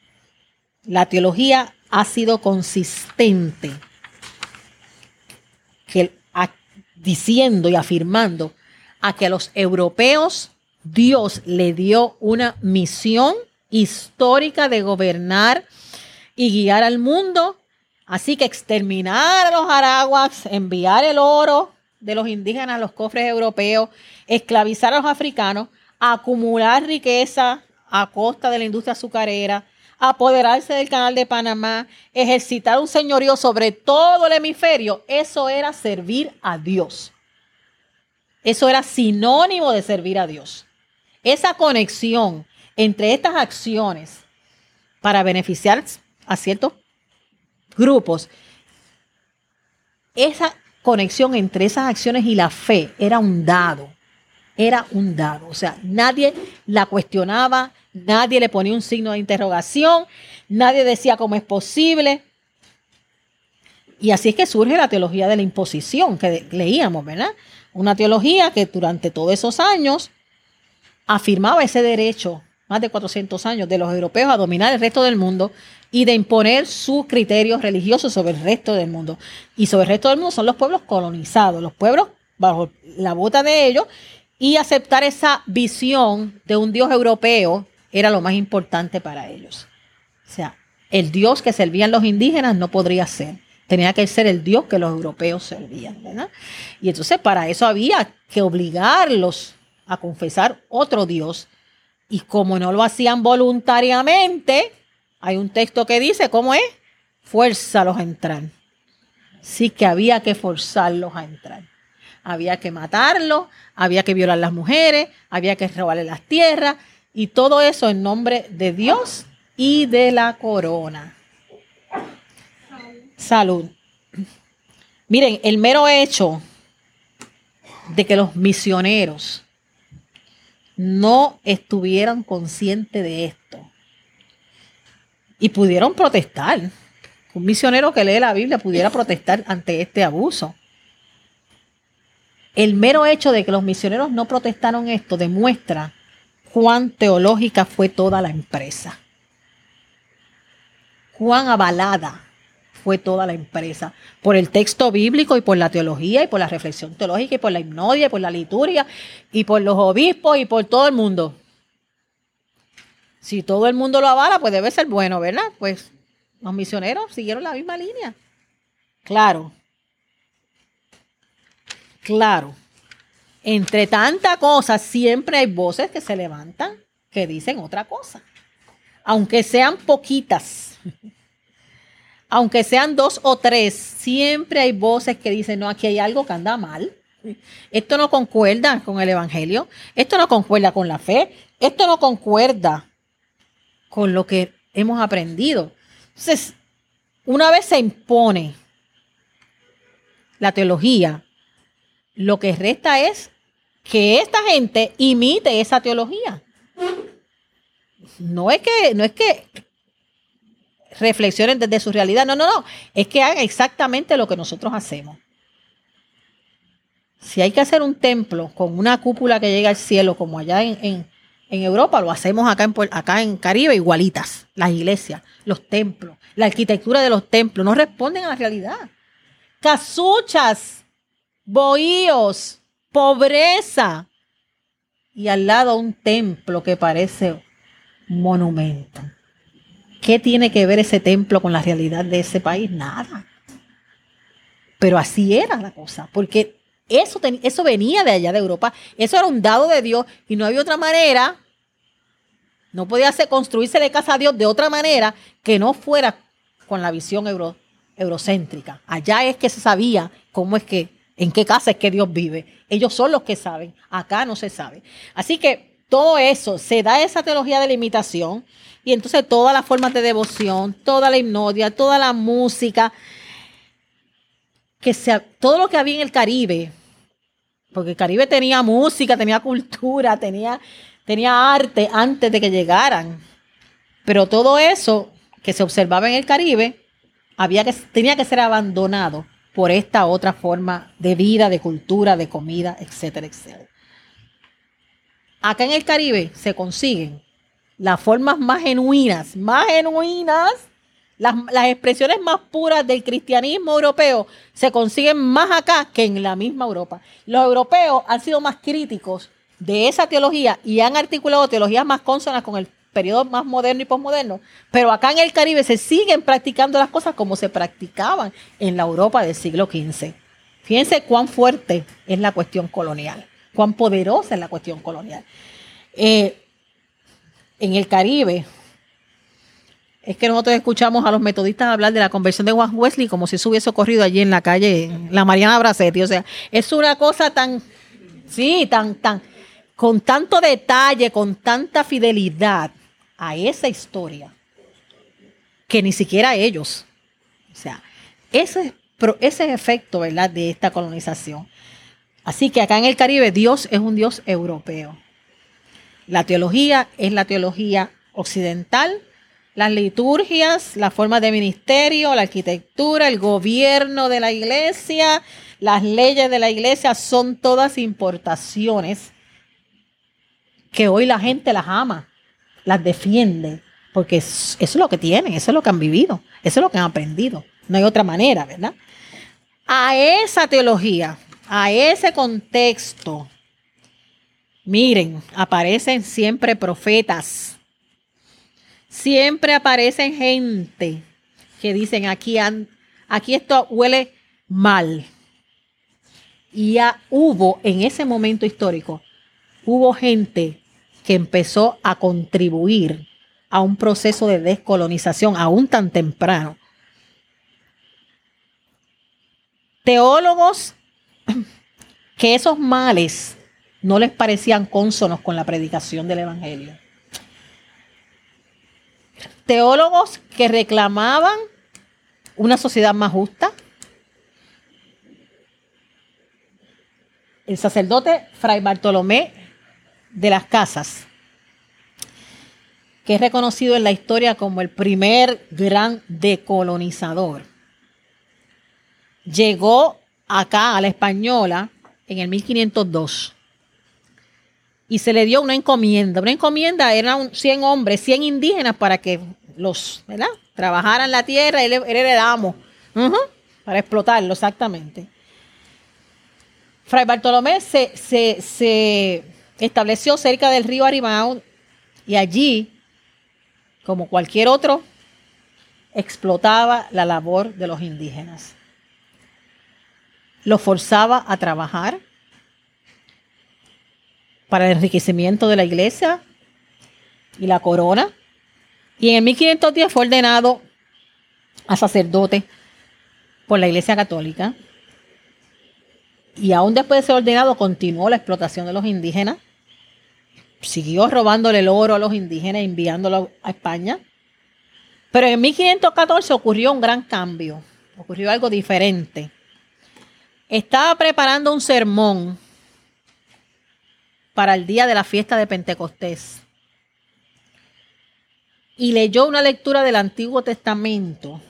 la teología ha sido consistente que, diciendo y afirmando a que a los europeos Dios le dio una misión histórica de gobernar y guiar al mundo. Así que exterminar a los araguas, enviar el oro de los indígenas a los cofres europeos, esclavizar a los africanos, acumular riqueza a costa de la industria azucarera, apoderarse del canal de Panamá, ejercitar un señorío sobre todo el hemisferio, eso era servir a Dios. Eso era sinónimo de servir a Dios. Esa conexión entre estas acciones para beneficiar a ciertos grupos, esa conexión entre esas acciones y la fe era un dado era un dado. O sea, nadie la cuestionaba, nadie le ponía un signo de interrogación, nadie decía cómo es posible. Y así es que surge la teología de la imposición que leíamos, ¿verdad? Una teología que durante todos esos años afirmaba ese derecho, más de 400 años, de los europeos a dominar el resto del mundo y de imponer sus criterios religiosos sobre el resto del mundo. Y sobre el resto del mundo son los pueblos colonizados, los pueblos bajo la bota de ellos y aceptar esa visión de un Dios europeo era lo más importante para ellos. O sea, el Dios que servían los indígenas no podría ser. Tenía que ser el Dios que los europeos servían. ¿verdad? Y entonces para eso había que obligarlos a confesar otro Dios. Y como no lo hacían voluntariamente, hay un texto que dice, ¿cómo es? Fuérzalos a entrar. Sí que había que forzarlos a entrar había que matarlo, había que violar a las mujeres, había que robarle las tierras y todo eso en nombre de Dios y de la corona. Salud. Miren, el mero hecho de que los misioneros no estuvieran conscientes de esto y pudieron protestar. Un misionero que lee la Biblia pudiera protestar ante este abuso. El mero hecho de que los misioneros no protestaron esto demuestra cuán teológica fue toda la empresa. Cuán avalada fue toda la empresa por el texto bíblico y por la teología y por la reflexión teológica y por la hipnodia y por la liturgia y por los obispos y por todo el mundo. Si todo el mundo lo avala, pues debe ser bueno, ¿verdad? Pues los misioneros siguieron la misma línea. Claro, Claro, entre tanta cosa siempre hay voces que se levantan que dicen otra cosa. Aunque sean poquitas, aunque sean dos o tres, siempre hay voces que dicen, no, aquí hay algo que anda mal. Esto no concuerda con el Evangelio, esto no concuerda con la fe, esto no concuerda con lo que hemos aprendido. Entonces, una vez se impone la teología, lo que resta es que esta gente imite esa teología. No es que, no es que reflexionen desde su realidad, no, no, no, es que hagan exactamente lo que nosotros hacemos. Si hay que hacer un templo con una cúpula que llega al cielo, como allá en, Europa, lo hacemos acá en, acá en Caribe igualitas. Las iglesias, los templos, la arquitectura de los templos, no responden a la realidad. casuchas, bohíos, pobreza. Y al lado un templo que parece monumento. ¿Qué tiene que ver ese templo con la realidad de ese país? Nada. Pero así era la cosa, porque eso, eso venía de allá de Europa, eso era un dado de Dios y no había otra manera, no podía ser, construirse de casa a Dios de otra manera que no fuera con la visión euro, eurocéntrica. Allá es que se sabía cómo es que, en qué casa es que Dios vive. Ellos son los que saben, acá no se sabe. Así que todo eso, se da esa teología de la imitación y entonces todas las formas de devoción, toda la hipnodia, toda la música, que sea, todo lo que había en el Caribe, porque el Caribe tenía música, tenía cultura, tenía, tenía arte antes de que llegaran. Pero todo eso que se observaba en el Caribe había que, tenía que ser abandonado por esta otra forma de vida, de cultura, de comida, etcétera, etcétera. Acá en el Caribe se consiguen las formas más genuinas, más genuinas, las, las, expresiones más puras del cristianismo europeo se consiguen más acá que en la misma Europa. Los europeos han sido más críticos de esa teología y han articulado teologías más consonas con el periodo más moderno y posmoderno, pero acá en el Caribe se siguen practicando las cosas como se practicaban en la Europa del siglo XV. Fíjense cuán fuerte es la cuestión colonial, cuán poderosa es la cuestión colonial. Eh, en el Caribe, es que nosotros escuchamos a los metodistas hablar de la conversión de Juan Wesley como si eso hubiese ocurrido allí en la calle, la Mariana Bracetti. O sea, es una cosa tan, sí, tan, tan, con tanto detalle, con tanta fidelidad a esa historia, que ni siquiera ellos. O sea, ese, ese efecto, ¿verdad?, de esta colonización. Así que acá en el Caribe Dios es un Dios europeo. La teología es la teología occidental, las liturgias, la forma de ministerio, la arquitectura, el gobierno de la iglesia, las leyes de la iglesia son todas importaciones que hoy la gente las ama las defiende, porque eso es lo que tienen, eso es lo que han vivido, eso es lo que han aprendido. No hay otra manera, ¿verdad? A esa teología, a ese contexto, miren, aparecen siempre profetas, siempre aparecen gente que dicen aquí, aquí esto huele mal. Y ya hubo en ese momento histórico, hubo gente que empezó a contribuir a un proceso de descolonización aún tan temprano. Teólogos que esos males no les parecían cónsonos con la predicación del Evangelio. Teólogos que reclamaban una sociedad más justa. El sacerdote Fray Bartolomé de las casas, que es reconocido en la historia como el primer gran decolonizador. Llegó acá a la española en el 1502 y se le dio una encomienda. Una encomienda eran 100 hombres, 100 indígenas para que los, ¿verdad? Trabajaran la tierra y le, heredamos para explotarlo, exactamente. Fray Bartolomé se, se estableció cerca del río Arimao y allí, como cualquier otro, explotaba la labor de los indígenas. Los forzaba a trabajar para el enriquecimiento de la iglesia y la corona. Y en el 1510 fue ordenado a sacerdote por la iglesia católica. Y aún después de ser ordenado continuó la explotación de los indígenas siguió robándole el oro a los indígenas, enviándolo a España. Pero en 1514 ocurrió un gran cambio, ocurrió algo diferente. Estaba preparando un sermón para el día de la fiesta de Pentecostés y leyó una lectura del Antiguo Testamento.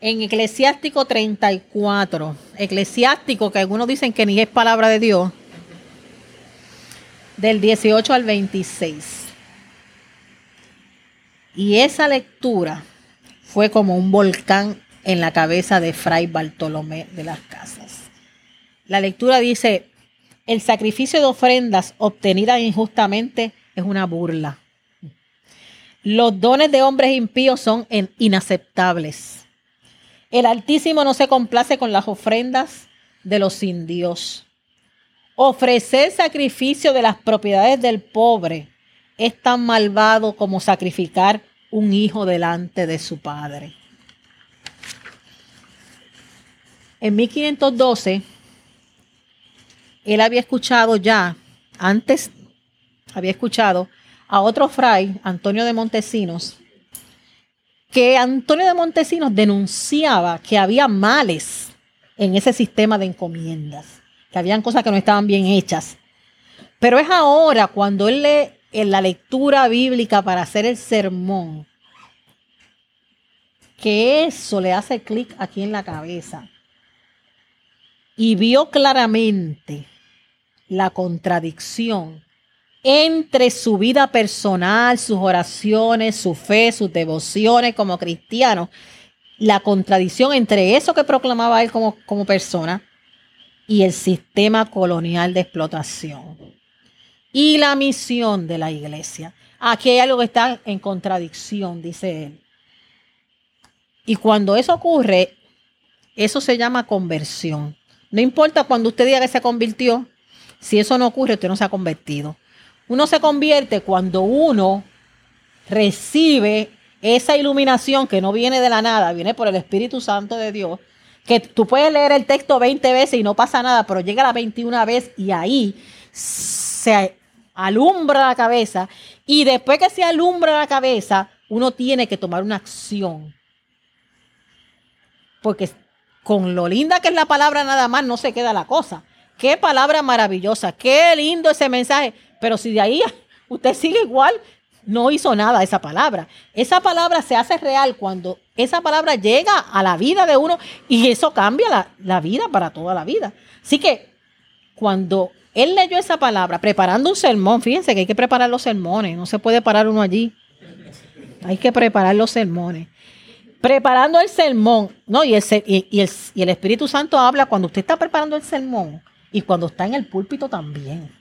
En Eclesiástico 34, Eclesiástico que algunos dicen que ni es palabra de Dios, del 18 al 26. Y esa lectura fue como un volcán en la cabeza de Fray Bartolomé de las Casas. La lectura dice, el sacrificio de ofrendas obtenidas injustamente es una burla. Los dones de hombres impíos son inaceptables. El Altísimo no se complace con las ofrendas de los sin Dios. Ofrecer sacrificio de las propiedades del pobre es tan malvado como sacrificar un hijo delante de su padre. En 1512, él había escuchado ya, antes había escuchado a otro fray, Antonio de Montesinos, que Antonio de Montesinos denunciaba que había males en ese sistema de encomiendas, habían cosas que no estaban bien hechas. Pero es ahora cuando él lee en la lectura bíblica para hacer el sermón que eso le hace clic aquí en la cabeza. Y vio claramente la contradicción entre su vida personal, sus oraciones, su fe, sus devociones como cristiano, la contradicción entre eso que proclamaba él como, como persona y el sistema colonial de explotación y la misión de la iglesia. Aquí hay algo que está en contradicción, dice él. Y cuando eso ocurre, eso se llama conversión. No importa cuando usted diga que se convirtió, si eso no ocurre, usted no se ha convertido. Uno se convierte cuando uno recibe esa iluminación que no viene de la nada, viene por el Espíritu Santo de Dios, que tú puedes leer el texto 20 veces y no pasa nada, pero llega la 21 vez y ahí se alumbra la cabeza y después que se alumbra la cabeza, uno tiene que tomar una acción. Porque con lo linda que es la palabra nada más no se queda la cosa. Qué palabra maravillosa, qué lindo ese mensaje. Pero si de ahí usted sigue igual, no hizo nada esa palabra. Esa palabra se hace real cuando esa palabra llega a la vida de uno y eso cambia la, la vida para toda la vida. Así que cuando él leyó esa palabra preparando un sermón, fíjense que hay que preparar los sermones, no se puede parar uno allí. Hay que preparar los sermones. Preparando el sermón, ¿no? Y el, y el Espíritu Santo habla cuando usted está preparando el sermón y cuando está en el púlpito también.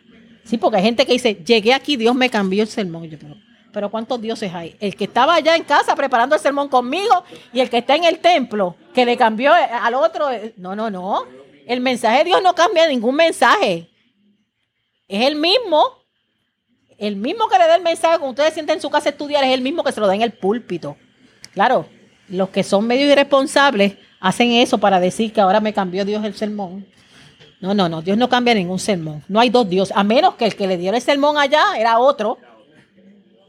Sí, porque hay gente que dice, llegué aquí, Dios me cambió el sermón. pero, pero ¿cuántos dioses hay? El que estaba allá en casa preparando el sermón conmigo y el que está en el templo, que le cambió al otro. No, no, no. El mensaje de Dios no cambia ningún mensaje. Es el mismo. El mismo que le da el mensaje cuando ustedes sienten en su casa a estudiar es el mismo que se lo da en el púlpito. Claro, los que son medio irresponsables hacen eso para decir que ahora me cambió Dios el sermón. No, no, no, Dios no cambia ningún sermón. No hay dos dioses, a menos que el que le dio el sermón allá era otro.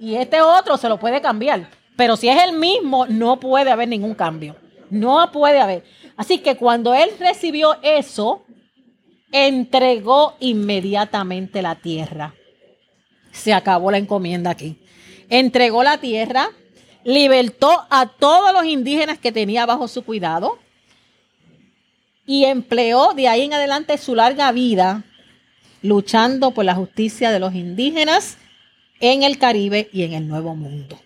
Y este otro se lo puede cambiar. Pero si es el mismo, no puede haber ningún cambio. No puede haber. Así que cuando él recibió eso, entregó inmediatamente la tierra. Se acabó la encomienda aquí. Entregó la tierra, libertó a todos los indígenas que tenía bajo su cuidado y empleó de ahí en adelante su larga vida luchando por la justicia de los indígenas en el Caribe y en el Nuevo Mundo.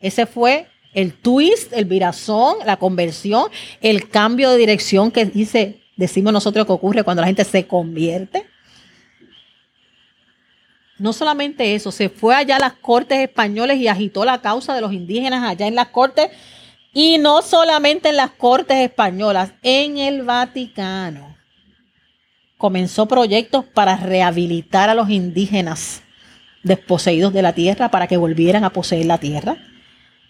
Ese fue el twist, el virazón, la conversión, el cambio de dirección que dice, decimos nosotros que ocurre cuando la gente se convierte. No solamente eso, se fue allá a las cortes españoles y agitó la causa de los indígenas allá en las cortes y no solamente en las cortes españolas, en el Vaticano. Comenzó proyectos para rehabilitar a los indígenas desposeídos de la tierra para que volvieran a poseer la tierra.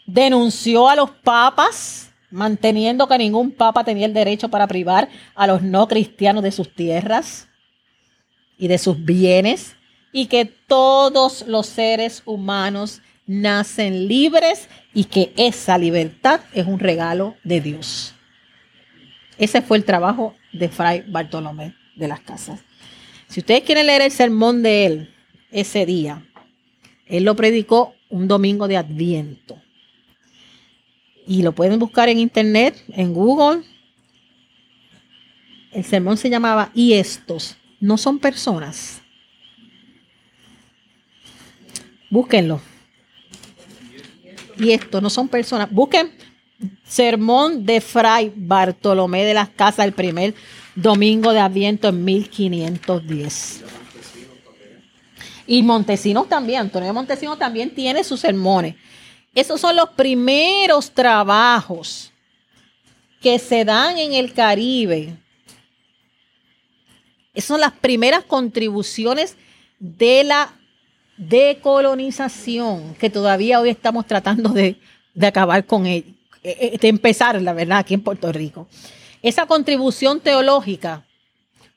Denunció a los papas, manteniendo que ningún papa tenía el derecho para privar a los no cristianos de sus tierras y de sus bienes, y que todos los seres humanos nacen libres y que esa libertad es un regalo de Dios. Ese fue el trabajo de Fray Bartolomé de las Casas. Si ustedes quieren leer el sermón de él ese día, él lo predicó un domingo de Adviento. Y lo pueden buscar en internet, en Google. El sermón se llamaba Y estos no son personas. Búsquenlo y esto no son personas. Busquen, sermón de Fray Bartolomé de las Casas, el primer domingo de Adviento en 1510. Y Montesinos también, Antonio Montesinos también tiene sus sermones. Esos son los primeros trabajos que se dan en el Caribe. Esas son las primeras contribuciones de la decolonización que todavía hoy estamos tratando de, acabar con eh, eh, de empezar, la verdad, aquí en Puerto Rico. Esa contribución teológica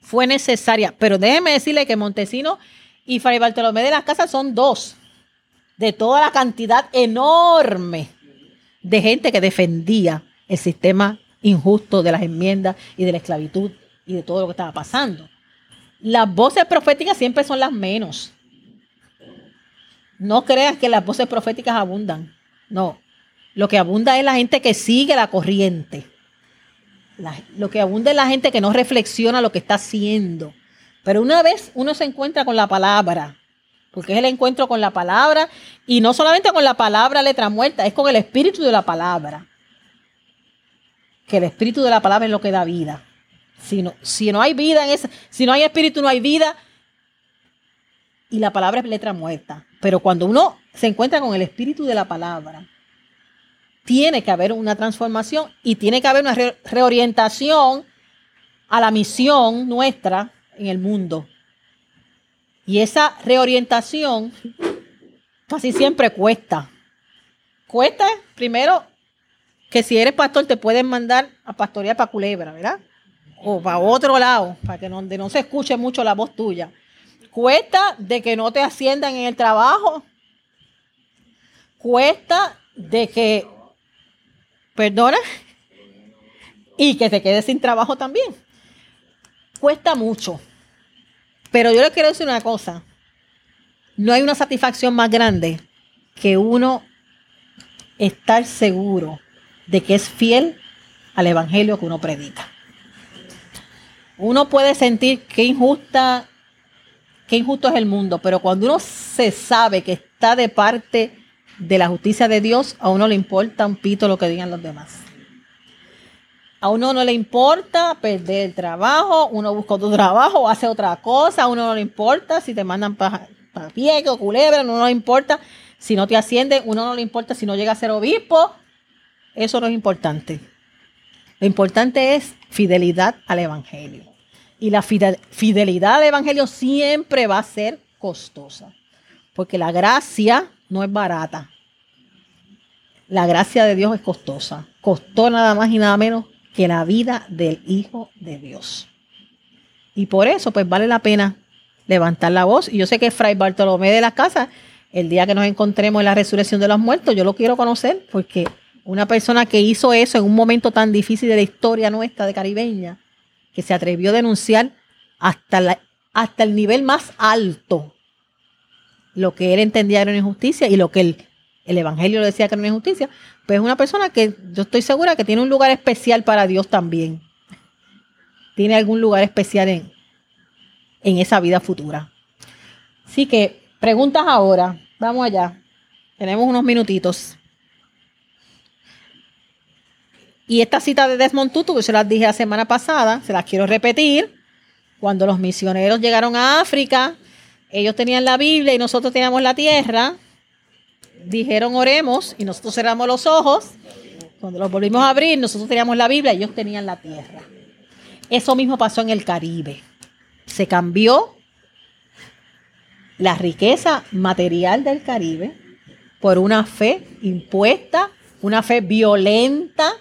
fue necesaria, pero déjeme decirle que Montesino y Fray Bartolomé de las Casas son dos de toda la cantidad enorme de gente que defendía el sistema injusto de las enmiendas y de la esclavitud y de todo lo que estaba pasando. Las voces proféticas siempre son las menos. No creas que las voces proféticas abundan. No. Lo que abunda es la gente que sigue la corriente. lo que abunda es la gente que no reflexiona lo que está haciendo. Pero una vez uno se encuentra con la palabra, porque es el encuentro con la palabra, y no solamente con la palabra letra muerta, es con el espíritu de la palabra. Que el espíritu de la palabra es lo que da vida. Si no, si no hay vida en esa, si no hay espíritu, no hay vida. Y la palabra es letra muerta. Pero cuando uno se encuentra con el espíritu de la palabra, tiene que haber una transformación y tiene que haber una reorientación a la misión nuestra en el mundo. Y esa reorientación casi siempre cuesta. Cuesta primero que si eres pastor te pueden mandar a pastorear para Culebra, ¿verdad? O para otro lado, para que donde no se escuche mucho la voz tuya. Cuesta de que no te asciendan en el trabajo. Cuesta de que, perdona, y que te quedes sin trabajo también. Cuesta mucho. Pero yo le quiero decir una cosa. No hay una satisfacción más grande que uno estar seguro de que es fiel al evangelio que uno predica. Uno puede sentir que injusta, qué injusto es el mundo, pero cuando uno se sabe que está de parte de la justicia de Dios, a uno le importa un pito lo que digan los demás. A uno no le importa perder el trabajo, uno busca otro trabajo hace otra cosa, a uno no le importa si te mandan para pa o culebra, no le importa si no te ascienden, uno no le importa si no llega a ser obispo, eso no es importante. Lo importante es fidelidad al Evangelio. Y la fidelidad al Evangelio siempre va a ser costosa, porque la gracia no es barata. La gracia de Dios es costosa. Costó nada más y nada menos que la vida del Hijo de Dios. Y por eso, pues vale la pena levantar la voz. Y yo sé que Fray Bartolomé de la Casa, el día que nos encontremos en la resurrección de los muertos, yo lo quiero conocer porque una persona que hizo eso en un momento tan difícil de la historia nuestra de caribeña, que se atrevió a denunciar hasta, hasta el nivel más alto lo que él entendía era injusticia y lo que el, el Evangelio decía que era una injusticia, pues es una persona que yo estoy segura que tiene un lugar especial para Dios también. Tiene algún lugar especial en, en esa vida futura. Así que preguntas ahora. Vamos allá. Tenemos unos minutitos. Y esta cita de Desmond Tutu, que se las dije la semana pasada, se las quiero repetir. Cuando los misioneros llegaron a África, ellos tenían la Biblia y nosotros teníamos la tierra dijeron oremos y nosotros cerramos los ojos. Cuando los volvimos a abrir, nosotros teníamos la Biblia ellos tenían la tierra. Eso mismo pasó en el Caribe. Se cambió la riqueza material del Caribe por una fe impuesta, una fe violenta,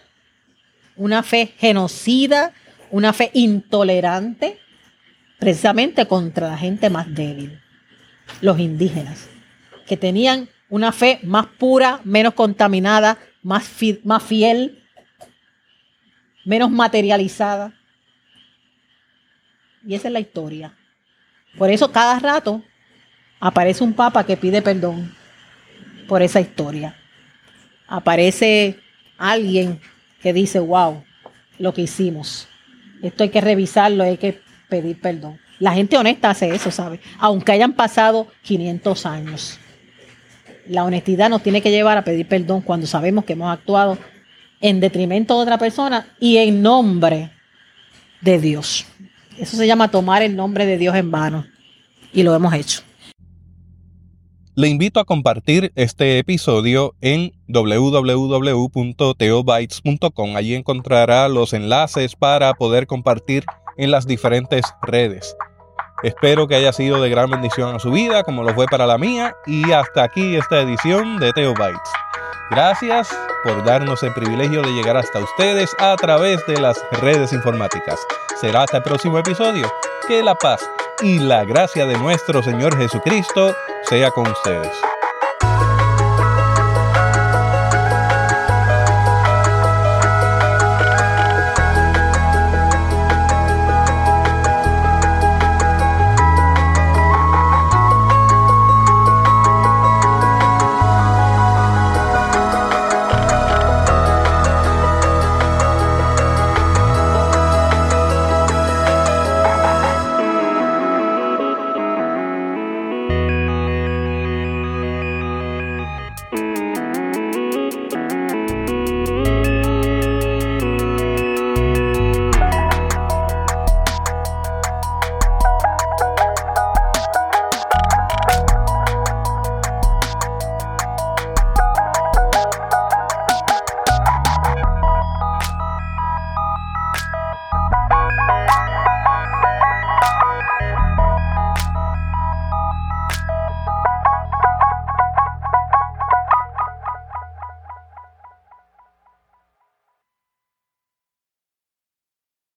una fe genocida, una fe intolerante, precisamente contra la gente más débil, los indígenas, que tenían una fe más pura, menos contaminada, más, fiel, menos materializada. Y esa es la historia. Por eso cada rato aparece un papa que pide perdón por esa historia. Aparece alguien que dice, wow, lo que hicimos. Esto hay que revisarlo, hay que pedir perdón. La gente honesta hace eso, ¿sabe? Aunque hayan pasado 500 años la honestidad nos tiene que llevar a pedir perdón cuando sabemos que hemos actuado en detrimento de otra persona y en nombre de Dios. Eso se llama tomar el nombre de Dios en vano. Y lo hemos hecho.
Le invito a compartir este episodio en www.teobytes.com. Allí encontrará los enlaces para poder compartir en las diferentes redes. Espero que haya sido de gran bendición a su vida, como lo fue para la mía. Y hasta aquí esta edición de Teobytes. Gracias por darnos el privilegio de llegar hasta ustedes a través de las redes informáticas. Será hasta el próximo episodio. Que la paz y la gracia de nuestro Señor Jesucristo sea con ustedes.